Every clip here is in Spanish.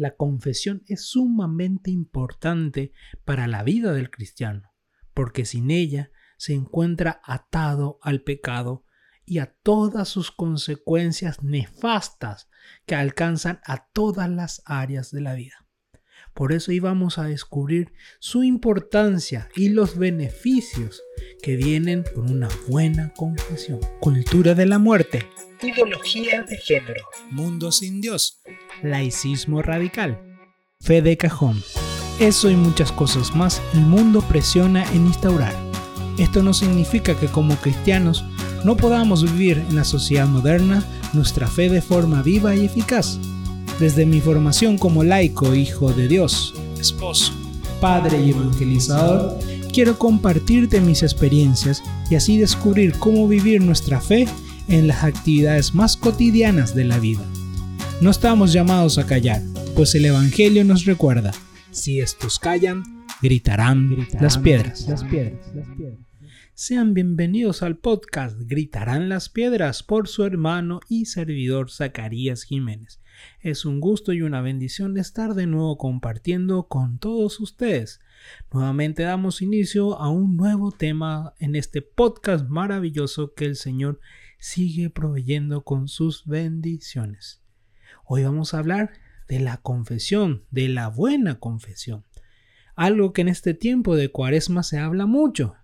La confesión es sumamente importante para la vida del cristiano, porque sin ella se encuentra atado al pecado y a todas sus consecuencias nefastas que alcanzan a todas las áreas de la vida. Por eso íbamos a descubrir su importancia y los beneficios que vienen con una buena confesión. Cultura de la muerte, ideología de género, mundo sin Dios, laicismo radical, fe de cajón. Eso y muchas cosas más el mundo presiona en instaurar. Esto no significa que como cristianos no podamos vivir en la sociedad moderna nuestra fe de forma viva y eficaz. Desde mi formación como laico, hijo de Dios, esposo, padre y evangelizador, quiero compartirte mis experiencias y así descubrir cómo vivir nuestra fe en las actividades más cotidianas de la vida. No estamos llamados a callar, pues el Evangelio nos recuerda, si estos callan, gritarán, las piedras. Las piedras, las piedras. Sean bienvenidos al podcast Gritarán las Piedras por su hermano y servidor Zacarías Jiménez. Es un gusto y una bendición estar de nuevo compartiendo con todos ustedes. Nuevamente damos inicio a un nuevo tema en este podcast maravilloso que el Señor sigue proveyendo con sus bendiciones. Hoy vamos a hablar de la confesión, de la buena confesión. Algo que en este tiempo de cuaresma se habla mucho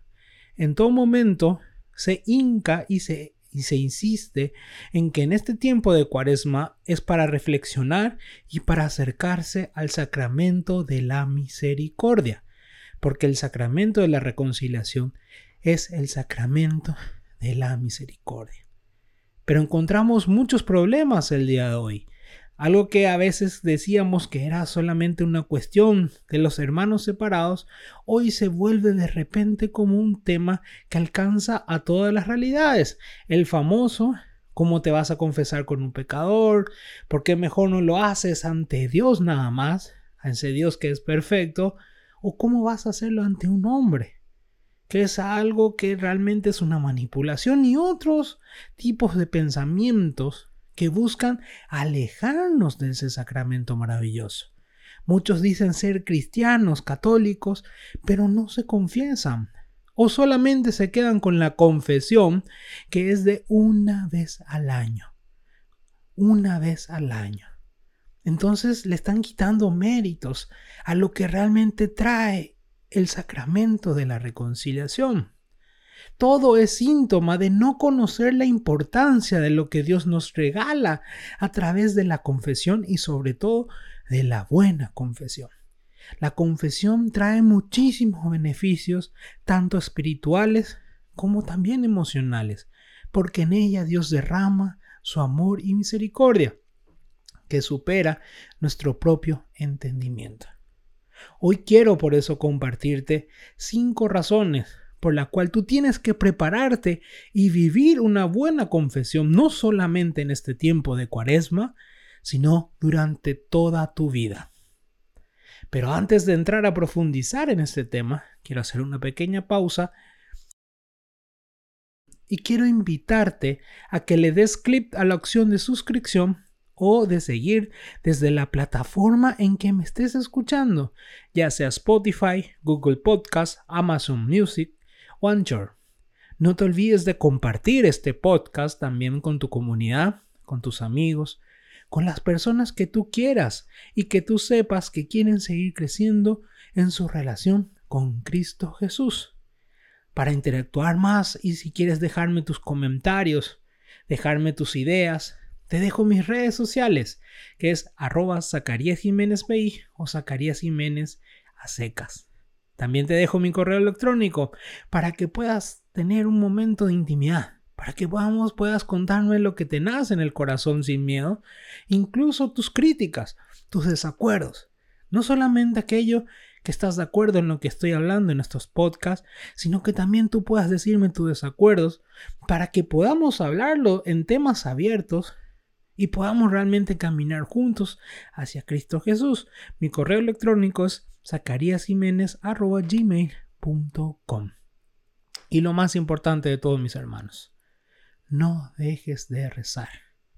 en todo momento se hinca y se, y se insiste en que en este tiempo de cuaresma es para reflexionar y para acercarse al sacramento de la misericordia, porque el sacramento de la reconciliación es el sacramento de la misericordia. Pero encontramos muchos problemas el día de hoy. Algo que a veces decíamos que era solamente una cuestión de los hermanos separados, hoy se vuelve de repente como un tema que alcanza a todas las realidades. El famoso, ¿cómo te vas a confesar con un pecador? ¿Por qué mejor no lo haces ante Dios nada más? Ante Dios que es perfecto. ¿O cómo vas a hacerlo ante un hombre? que es algo que realmente es una manipulación y otros tipos de pensamientos que buscan alejarnos de ese sacramento maravilloso. Muchos dicen ser cristianos, católicos, pero no se confiesan o solamente se quedan con la confesión que es de una vez al año. Una vez al año. Entonces le están quitando méritos a lo que realmente trae el sacramento de la reconciliación. Todo es síntoma de no conocer la importancia de lo que Dios nos regala a través de la confesión y sobre todo de la buena confesión. La confesión trae muchísimos beneficios, tanto espirituales como también emocionales, porque en ella Dios derrama su amor y misericordia, que supera nuestro propio entendimiento. Hoy quiero por eso compartirte cinco razones por la cual tú tienes que prepararte y vivir una buena confesión, no solamente en este tiempo de cuaresma, sino durante toda tu vida. Pero antes de entrar a profundizar en este tema, quiero hacer una pequeña pausa y quiero invitarte a que le des clic a la opción de suscripción o de seguir desde la plataforma en que me estés escuchando, ya sea Spotify, Google Podcast, Amazon Music, no te olvides de compartir este podcast también con tu comunidad, con tus amigos, con las personas que tú quieras y que tú sepas que quieren seguir creciendo en su relación con Cristo Jesús. Para interactuar más y si quieres dejarme tus comentarios, dejarme tus ideas, te dejo mis redes sociales, que es arroba Zacarías Jiménez o Zacarías Jiménez a secas. También te dejo mi correo electrónico para que puedas tener un momento de intimidad, para que podamos, puedas contarme lo que te nace en el corazón sin miedo, incluso tus críticas, tus desacuerdos. No solamente aquello que estás de acuerdo en lo que estoy hablando en estos podcasts, sino que también tú puedas decirme tus desacuerdos para que podamos hablarlo en temas abiertos y podamos realmente caminar juntos hacia Cristo Jesús. Mi correo electrónico es zacariasjiménez.gmail.com Y lo más importante de todos mis hermanos, no dejes de rezar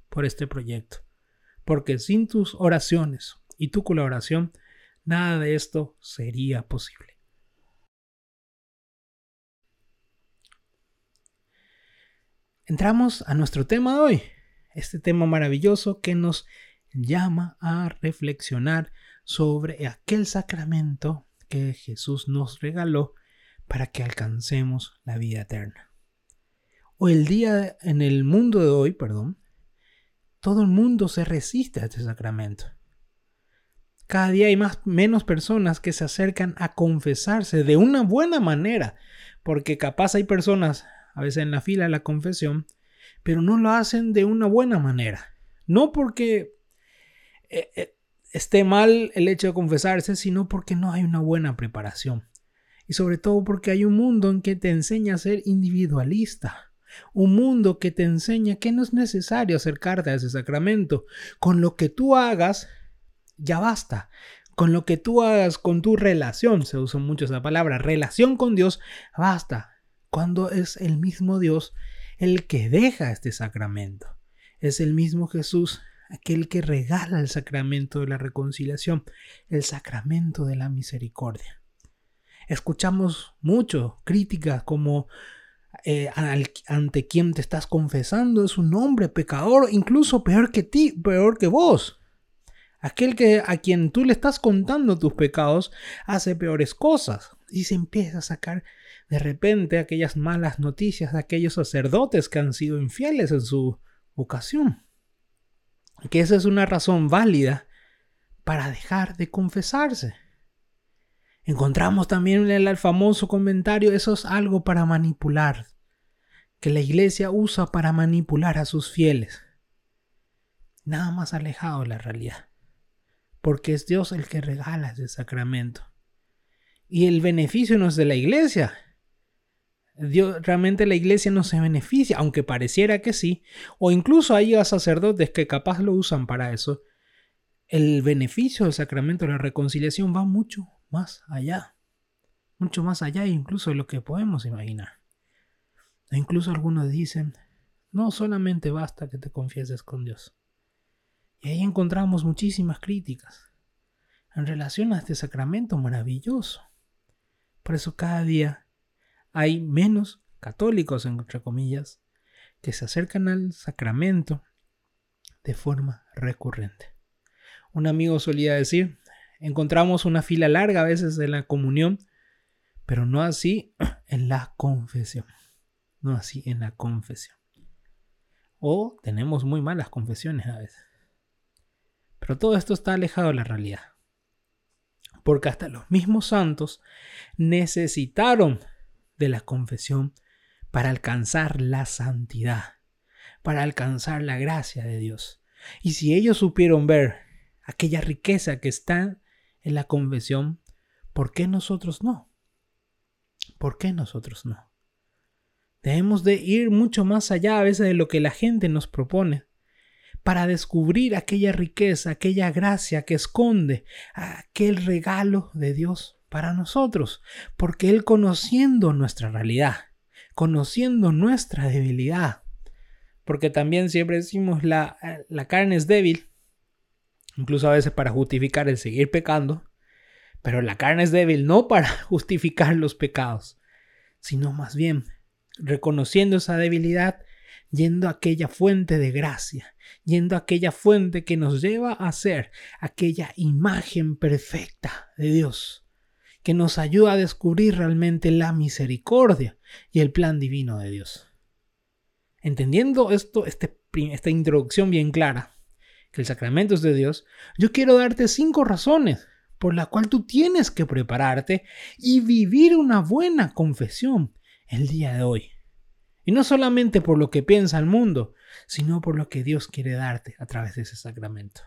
por este proyecto, porque sin tus oraciones, y tu colaboración, nada de esto sería posible. Entramos a nuestro tema de hoy, este tema maravilloso que nos llama a reflexionar sobre aquel sacramento que Jesús nos regaló para que alcancemos la vida eterna. O el día en el mundo de hoy, perdón, todo el mundo se resiste a este sacramento. Cada día hay más menos personas que se acercan a confesarse de una buena manera, porque capaz hay personas a veces en la fila de la confesión, pero no lo hacen de una buena manera. No porque eh, eh, esté mal el hecho de confesarse, sino porque no hay una buena preparación. Y sobre todo porque hay un mundo en que te enseña a ser individualista. Un mundo que te enseña que no es necesario acercarte a ese sacramento. Con lo que tú hagas, ya basta. Con lo que tú hagas con tu relación, se usa mucho esa palabra, relación con Dios, basta. Cuando es el mismo Dios el que deja este sacramento. Es el mismo Jesús aquel que regala el sacramento de la reconciliación, el sacramento de la misericordia. Escuchamos mucho críticas como eh, ante quien te estás confesando es un hombre pecador, incluso peor que ti, peor que vos. Aquel que a quien tú le estás contando tus pecados hace peores cosas y se empieza a sacar de repente aquellas malas noticias de aquellos sacerdotes que han sido infieles en su vocación que esa es una razón válida para dejar de confesarse. Encontramos también en el famoso comentario, eso es algo para manipular, que la iglesia usa para manipular a sus fieles. Nada más alejado de la realidad, porque es Dios el que regala ese sacramento. Y el beneficio no es de la iglesia, Realmente la iglesia no se beneficia, aunque pareciera que sí, o incluso hay sacerdotes que capaz lo usan para eso. El beneficio del sacramento de la reconciliación va mucho más allá, mucho más allá incluso de lo que podemos imaginar. E incluso algunos dicen, no solamente basta que te confieses con Dios. Y ahí encontramos muchísimas críticas en relación a este sacramento maravilloso. Por eso cada día hay menos católicos, entre comillas, que se acercan al sacramento de forma recurrente. Un amigo solía decir, encontramos una fila larga a veces en la comunión, pero no así en la confesión. No así en la confesión. O tenemos muy malas confesiones a veces. Pero todo esto está alejado de la realidad. Porque hasta los mismos santos necesitaron de la confesión para alcanzar la santidad, para alcanzar la gracia de Dios. Y si ellos supieron ver aquella riqueza que está en la confesión, ¿por qué nosotros no? ¿Por qué nosotros no? Debemos de ir mucho más allá a veces de lo que la gente nos propone para descubrir aquella riqueza, aquella gracia que esconde aquel regalo de Dios para nosotros, porque Él conociendo nuestra realidad, conociendo nuestra debilidad, porque también siempre decimos la, la carne es débil, incluso a veces para justificar el seguir pecando, pero la carne es débil no para justificar los pecados, sino más bien reconociendo esa debilidad, yendo a aquella fuente de gracia, yendo a aquella fuente que nos lleva a ser aquella imagen perfecta de Dios que nos ayuda a descubrir realmente la misericordia y el plan divino de Dios. Entendiendo esto, este, esta introducción bien clara, que el sacramento es de Dios, yo quiero darte cinco razones por la cual tú tienes que prepararte y vivir una buena confesión el día de hoy. Y no solamente por lo que piensa el mundo, sino por lo que Dios quiere darte a través de ese sacramento.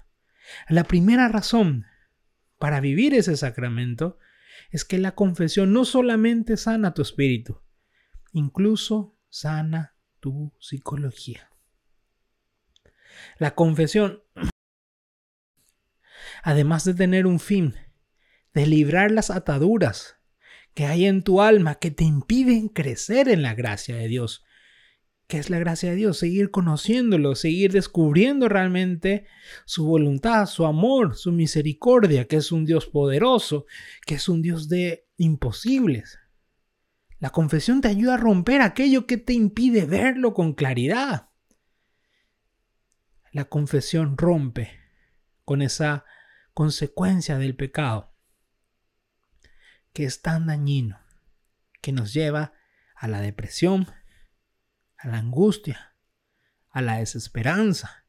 La primera razón para vivir ese sacramento es que la confesión no solamente sana tu espíritu, incluso sana tu psicología. La confesión, además de tener un fin, de librar las ataduras que hay en tu alma que te impiden crecer en la gracia de Dios, que es la gracia de Dios, seguir conociéndolo, seguir descubriendo realmente su voluntad, su amor, su misericordia, que es un Dios poderoso, que es un Dios de imposibles. La confesión te ayuda a romper aquello que te impide verlo con claridad. La confesión rompe con esa consecuencia del pecado que es tan dañino, que nos lleva a la depresión, a la angustia, a la desesperanza.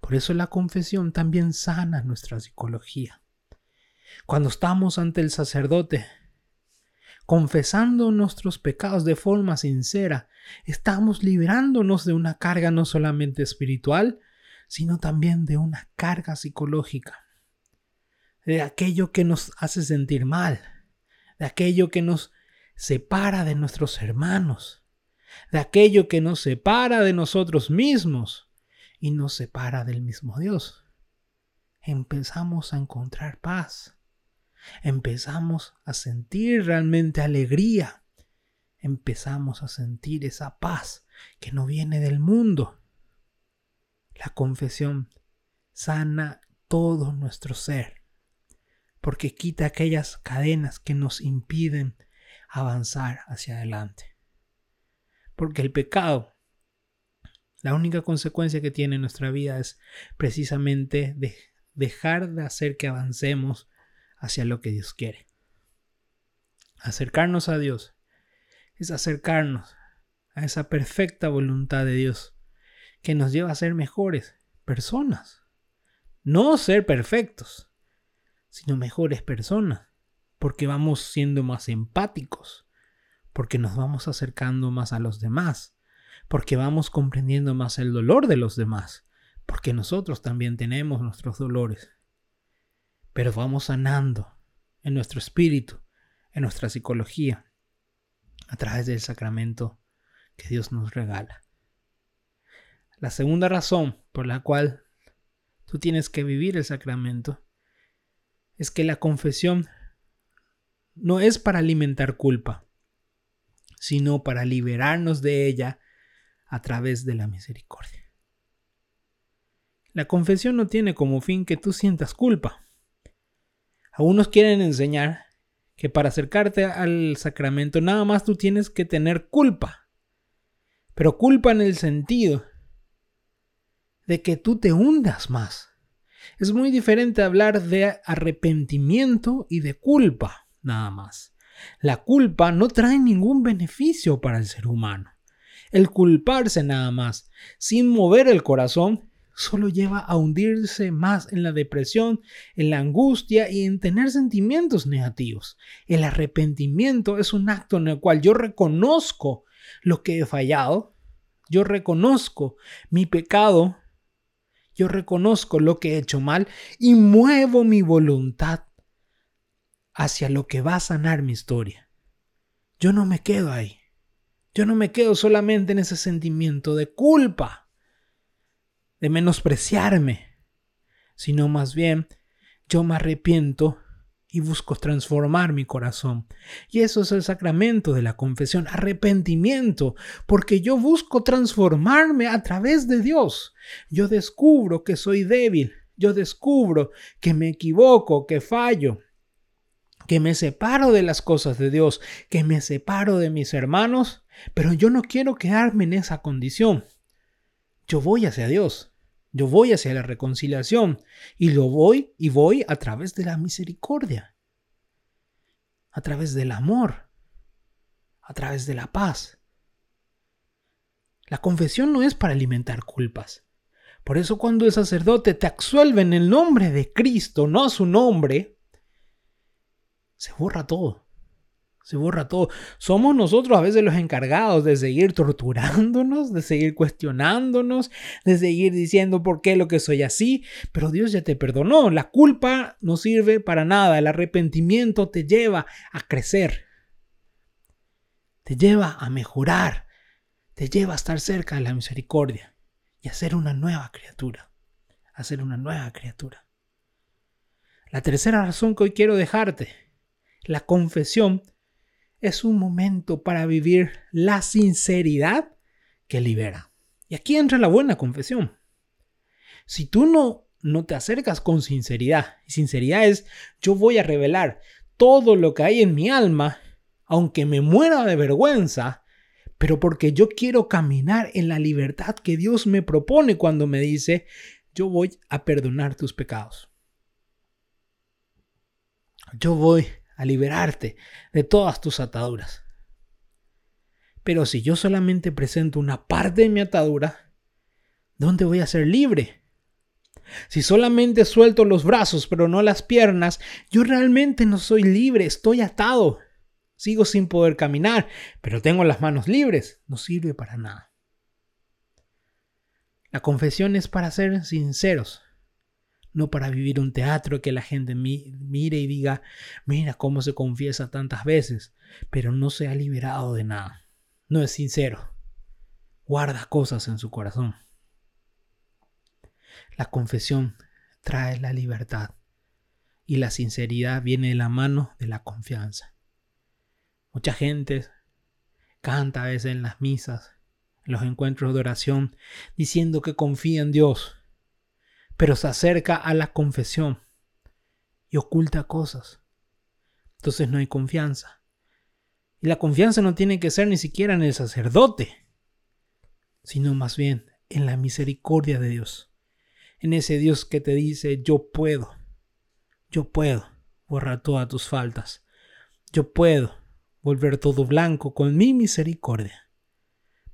Por eso la confesión también sana nuestra psicología. Cuando estamos ante el sacerdote, confesando nuestros pecados de forma sincera, estamos liberándonos de una carga no solamente espiritual, sino también de una carga psicológica, de aquello que nos hace sentir mal, de aquello que nos separa de nuestros hermanos, de aquello que nos separa de nosotros mismos y nos separa del mismo Dios. Empezamos a encontrar paz, empezamos a sentir realmente alegría, empezamos a sentir esa paz que no viene del mundo. La confesión sana todo nuestro ser, porque quita aquellas cadenas que nos impiden avanzar hacia adelante. Porque el pecado, la única consecuencia que tiene en nuestra vida es precisamente dejar de hacer que avancemos hacia lo que Dios quiere. Acercarnos a Dios es acercarnos a esa perfecta voluntad de Dios que nos lleva a ser mejores personas. No ser perfectos, sino mejores personas, porque vamos siendo más empáticos, porque nos vamos acercando más a los demás, porque vamos comprendiendo más el dolor de los demás, porque nosotros también tenemos nuestros dolores. Pero vamos sanando en nuestro espíritu, en nuestra psicología, a través del sacramento que Dios nos regala. La segunda razón por la cual tú tienes que vivir el sacramento es que la confesión no es para alimentar culpa, sino para liberarnos de ella a través de la misericordia. La confesión no tiene como fin que tú sientas culpa. Algunos quieren enseñar que para acercarte al sacramento nada más tú tienes que tener culpa, pero culpa en el sentido de que tú te hundas más. Es muy diferente hablar de arrepentimiento y de culpa, nada más. La culpa no trae ningún beneficio para el ser humano. El culparse nada más, sin mover el corazón, solo lleva a hundirse más en la depresión, en la angustia y en tener sentimientos negativos. El arrepentimiento es un acto en el cual yo reconozco lo que he fallado, yo reconozco mi pecado, yo reconozco lo que he hecho mal y muevo mi voluntad hacia lo que va a sanar mi historia. Yo no me quedo ahí. Yo no me quedo solamente en ese sentimiento de culpa, de menospreciarme, sino más bien yo me arrepiento y busco transformar mi corazón. Y eso es el sacramento de la confesión, arrepentimiento, porque yo busco transformarme a través de Dios. Yo descubro que soy débil, yo descubro que me equivoco, que fallo, que me separo de las cosas de Dios, que me separo de mis hermanos, pero yo no quiero quedarme en esa condición. Yo voy hacia Dios, yo voy hacia la reconciliación y lo voy y voy a través de la misericordia, a través del amor, a través de la paz. La confesión no es para alimentar culpas. Por eso cuando el sacerdote te absuelve en el nombre de Cristo, no a su nombre, se borra todo. Se borra todo. Somos nosotros a veces los encargados de seguir torturándonos, de seguir cuestionándonos, de seguir diciendo por qué lo que soy así, pero Dios ya te perdonó. La culpa no sirve para nada. El arrepentimiento te lleva a crecer. Te lleva a mejorar. Te lleva a estar cerca de la misericordia y a ser una nueva criatura. A ser una nueva criatura. La tercera razón que hoy quiero dejarte la confesión es un momento para vivir la sinceridad que libera. Y aquí entra la buena confesión. Si tú no, no te acercas con sinceridad, y sinceridad es yo voy a revelar todo lo que hay en mi alma, aunque me muera de vergüenza, pero porque yo quiero caminar en la libertad que Dios me propone cuando me dice, yo voy a perdonar tus pecados. Yo voy a liberarte de todas tus ataduras. Pero si yo solamente presento una parte de mi atadura, ¿dónde voy a ser libre? Si solamente suelto los brazos pero no las piernas, yo realmente no soy libre, estoy atado. Sigo sin poder caminar, pero tengo las manos libres. No sirve para nada. La confesión es para ser sinceros, no para vivir un teatro que la gente mire y diga, mira cómo se confiesa tantas veces, pero no se ha liberado de nada. No es sincero. Guarda cosas en su corazón. La confesión trae la libertad y la sinceridad viene de la mano de la confianza. Mucha gente canta a veces en las misas, en los encuentros de oración, diciendo que confía en Dios, pero se acerca a la confesión y oculta cosas. Entonces no hay confianza. Y la confianza no tiene que ser ni siquiera en el sacerdote, sino más bien en la misericordia de Dios, en ese Dios que te dice, yo puedo, yo puedo borrar todas tus faltas, yo puedo volver todo blanco con mi misericordia.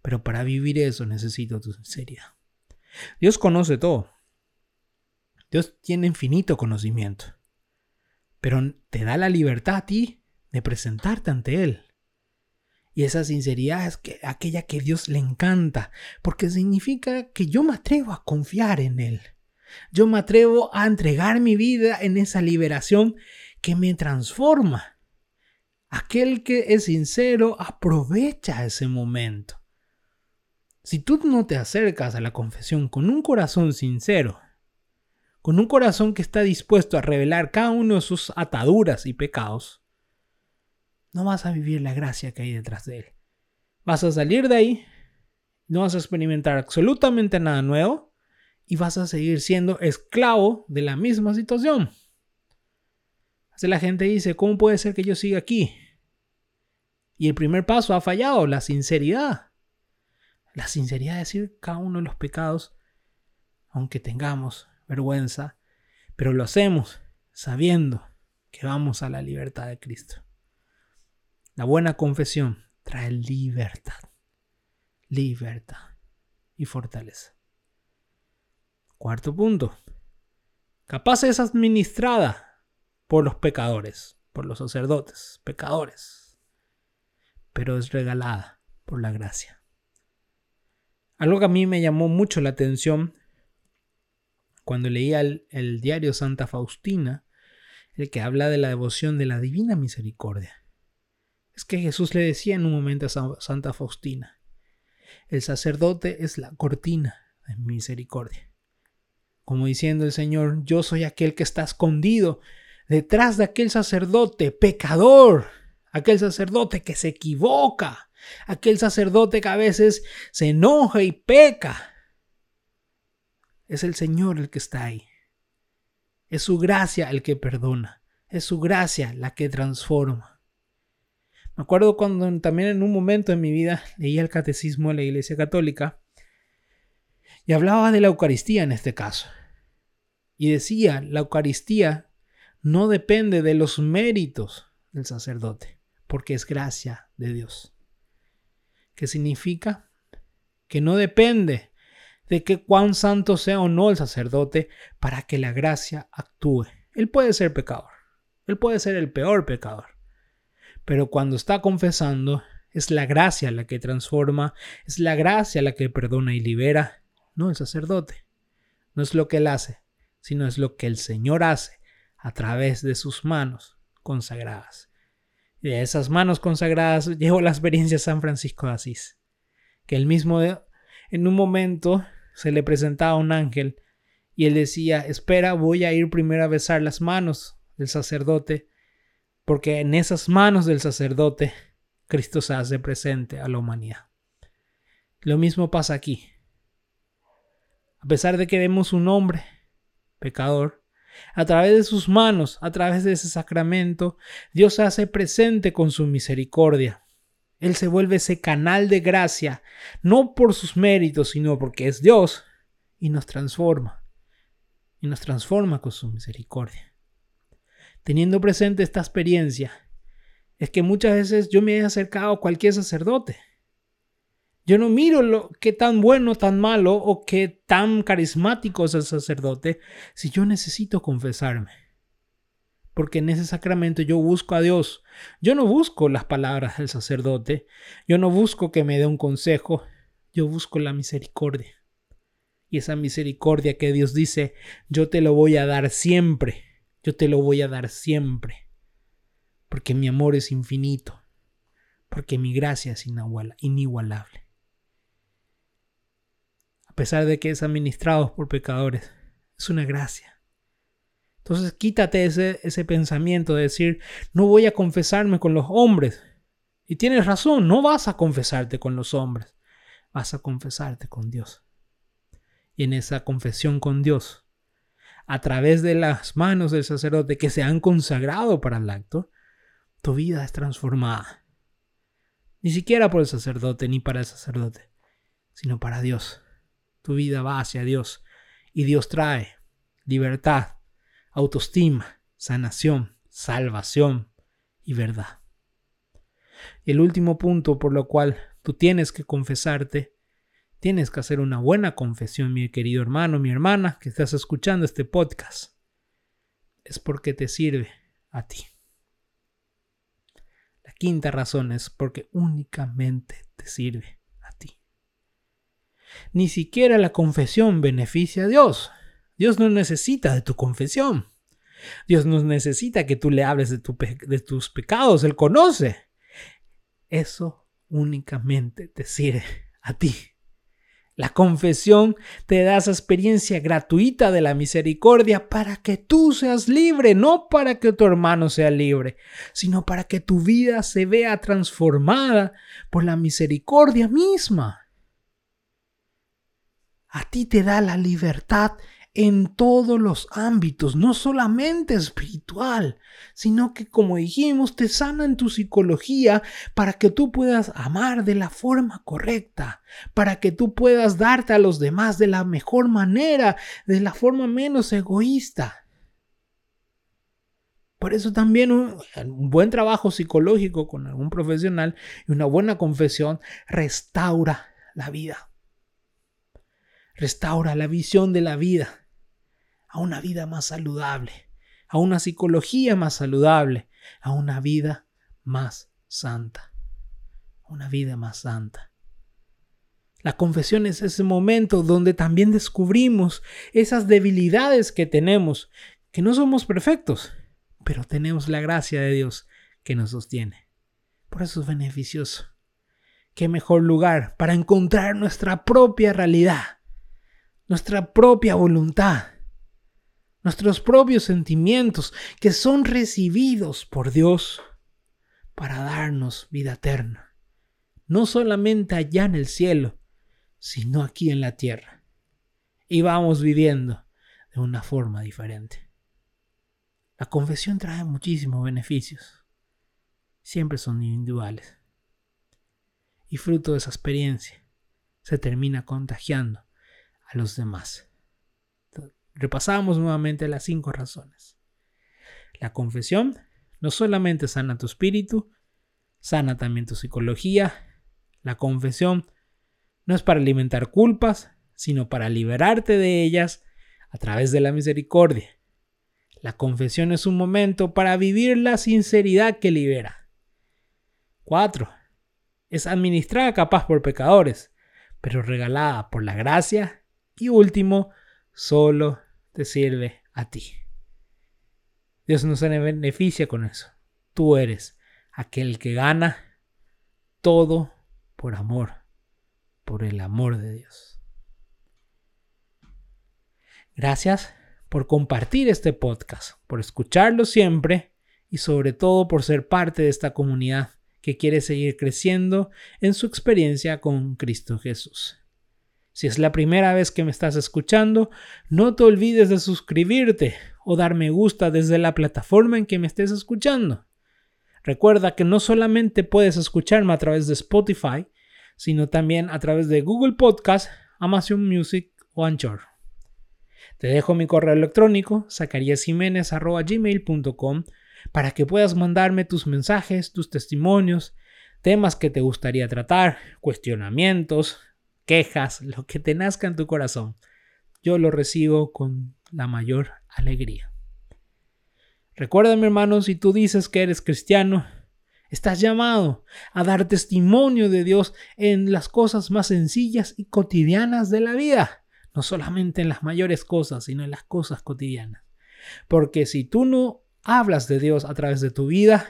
Pero para vivir eso necesito tu sinceridad. Dios conoce todo. Dios tiene infinito conocimiento. Pero te da la libertad a ti de presentarte ante Él. Y esa sinceridad es que, aquella que Dios le encanta, porque significa que yo me atrevo a confiar en Él. Yo me atrevo a entregar mi vida en esa liberación que me transforma. Aquel que es sincero aprovecha ese momento. Si tú no te acercas a la confesión con un corazón sincero, con un corazón que está dispuesto a revelar cada uno de sus ataduras y pecados, no vas a vivir la gracia que hay detrás de él. Vas a salir de ahí, no vas a experimentar absolutamente nada nuevo y vas a seguir siendo esclavo de la misma situación la gente dice, ¿cómo puede ser que yo siga aquí? Y el primer paso ha fallado, la sinceridad. La sinceridad es decir cada uno de los pecados, aunque tengamos vergüenza, pero lo hacemos sabiendo que vamos a la libertad de Cristo. La buena confesión trae libertad, libertad y fortaleza. Cuarto punto. Capaz es administrada por los pecadores, por los sacerdotes, pecadores, pero es regalada por la gracia. Algo que a mí me llamó mucho la atención cuando leía el, diario Santa Faustina, el que habla de la devoción de la divina misericordia. Es que Jesús le decía en un momento a Santa Faustina, el sacerdote es la cortina de misericordia. Como diciendo el Señor, yo soy aquel que está escondido detrás de aquel sacerdote pecador, aquel sacerdote que se equivoca, aquel sacerdote que a veces se enoja y peca. Es el Señor el que está ahí. Es su gracia el que perdona. Es su gracia la que transforma. Me acuerdo cuando también en un momento en mi vida leía el catecismo de la Iglesia Católica y hablaba de la Eucaristía en este caso. Y decía, la Eucaristía no depende de los méritos del sacerdote, porque es gracia de Dios. ¿Qué significa? Que no depende de que cuán santo sea o no el sacerdote para que la gracia actúe. Él puede ser pecador, él puede ser el peor pecador, pero cuando está confesando, es la gracia la que transforma, es la gracia la que perdona y libera, no el sacerdote. No es lo que él hace, sino es lo que el Señor hace a través de sus manos consagradas. Y de esas manos consagradas llegó la experiencia de San Francisco de Asís, que él mismo en un momento se le presentaba un ángel y él decía, espera, voy a ir primero a besar las manos del sacerdote, porque en esas manos del sacerdote Cristo se hace presente a la humanidad. Lo mismo pasa aquí. A pesar de que vemos un hombre pecador, a través de sus manos, a través de ese sacramento, Dios se hace presente con su misericordia. Él se vuelve ese canal de gracia, no por sus méritos, sino porque es Dios, y nos transforma. Y nos transforma con su misericordia. Teniendo presente esta experiencia, es que muchas veces yo me he acercado a cualquier sacerdote yo no miro lo, qué tan bueno, tan malo o qué tan carismático es el sacerdote si yo necesito confesarme. Porque en ese sacramento yo busco a Dios. Yo no busco las palabras del sacerdote. Yo no busco que me dé un consejo. Yo busco la misericordia. Y esa misericordia que Dios dice, yo te lo voy a dar siempre. Yo te lo voy a dar siempre. Porque mi amor es infinito. Porque mi gracia es inigualable pesar de que es administrado por pecadores. Es una gracia. Entonces quítate ese, ese pensamiento de decir, no voy a confesarme con los hombres. Y tienes razón, no vas a confesarte con los hombres, vas a confesarte con Dios. Y en esa confesión con Dios, a través de las manos del sacerdote que se han consagrado para el acto, tu vida es transformada. Ni siquiera por el sacerdote ni para el sacerdote, sino para Dios tu vida va hacia Dios y Dios trae libertad, autoestima, sanación, salvación y verdad. El último punto por lo cual tú tienes que confesarte, tienes que hacer una buena confesión, mi querido hermano, mi hermana, que estás escuchando este podcast, es porque te sirve a ti. La quinta razón es porque únicamente te sirve ni siquiera la confesión beneficia a Dios. Dios no necesita de tu confesión. Dios no necesita que tú le hables de, tus pecados. Él conoce. Eso únicamente te sirve a ti. La confesión te da esa experiencia gratuita de la misericordia para que tú seas libre, no para que tu hermano sea libre, sino para que tu vida se vea transformada por la misericordia misma a ti te da la libertad en todos los ámbitos, no solamente espiritual, sino que como dijimos, te sana en tu psicología para que tú puedas amar de la forma correcta, para que tú puedas darte a los demás de la mejor manera, de la forma menos egoísta. Por eso también un, buen trabajo psicológico con algún profesional y una buena confesión restaura la vida restaura la visión de la vida a una vida más saludable, a una psicología más saludable, a una vida más santa, una vida más santa. La confesión es ese momento donde también descubrimos esas debilidades que tenemos, que no somos perfectos, pero tenemos la gracia de Dios que nos sostiene. Por eso es beneficioso. Qué mejor lugar para encontrar nuestra propia realidad nuestra propia voluntad, nuestros propios sentimientos que son recibidos por Dios para darnos vida eterna, no solamente allá en el cielo, sino aquí en la tierra. Y vamos viviendo de una forma diferente. La confesión trae muchísimos beneficios. Siempre son individuales. Y fruto de esa experiencia se termina contagiando a los demás. Repasamos nuevamente las cinco razones. La confesión no solamente sana tu espíritu, sana también tu psicología. La confesión no es para alimentar culpas, sino para liberarte de ellas a través de la misericordia. La confesión es un momento para vivir la sinceridad que libera. 4. Es administrada capaz por pecadores, pero regalada por la gracia y último, solo te sirve a ti. Dios no se beneficia con eso. Tú eres aquel que gana todo por amor, por el amor de Dios. Gracias por compartir este podcast, por escucharlo siempre y sobre todo por ser parte de esta comunidad que quiere seguir creciendo en su experiencia con Cristo Jesús. Si es la primera vez que me estás escuchando, no te olvides de suscribirte o dar me gusta desde la plataforma en que me estés escuchando. Recuerda que no solamente puedes escucharme a través de Spotify, sino también a través de Google Podcast, Amazon Music o Anchor. Te dejo mi correo electrónico zacariasjiménez.gmail.com para que puedas mandarme tus mensajes, tus testimonios, temas que te gustaría tratar, cuestionamientos, quejas, lo que te nazca en tu corazón. Yo lo recibo con la mayor alegría. Recuerda, mi hermano, si tú dices que eres cristiano, estás llamado a dar testimonio de Dios en las cosas más sencillas y cotidianas de la vida, no solamente en las mayores cosas, sino en las cosas cotidianas. Porque si tú no hablas de Dios a través de tu vida,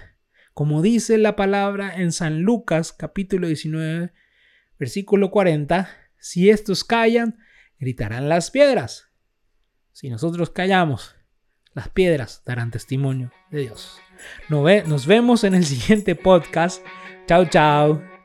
como dice la palabra en San Lucas capítulo 19, versículo 40, si estos callan, gritarán las piedras. Si nosotros callamos, las piedras darán testimonio de Dios. Nos vemos en el siguiente podcast. Chao, chao.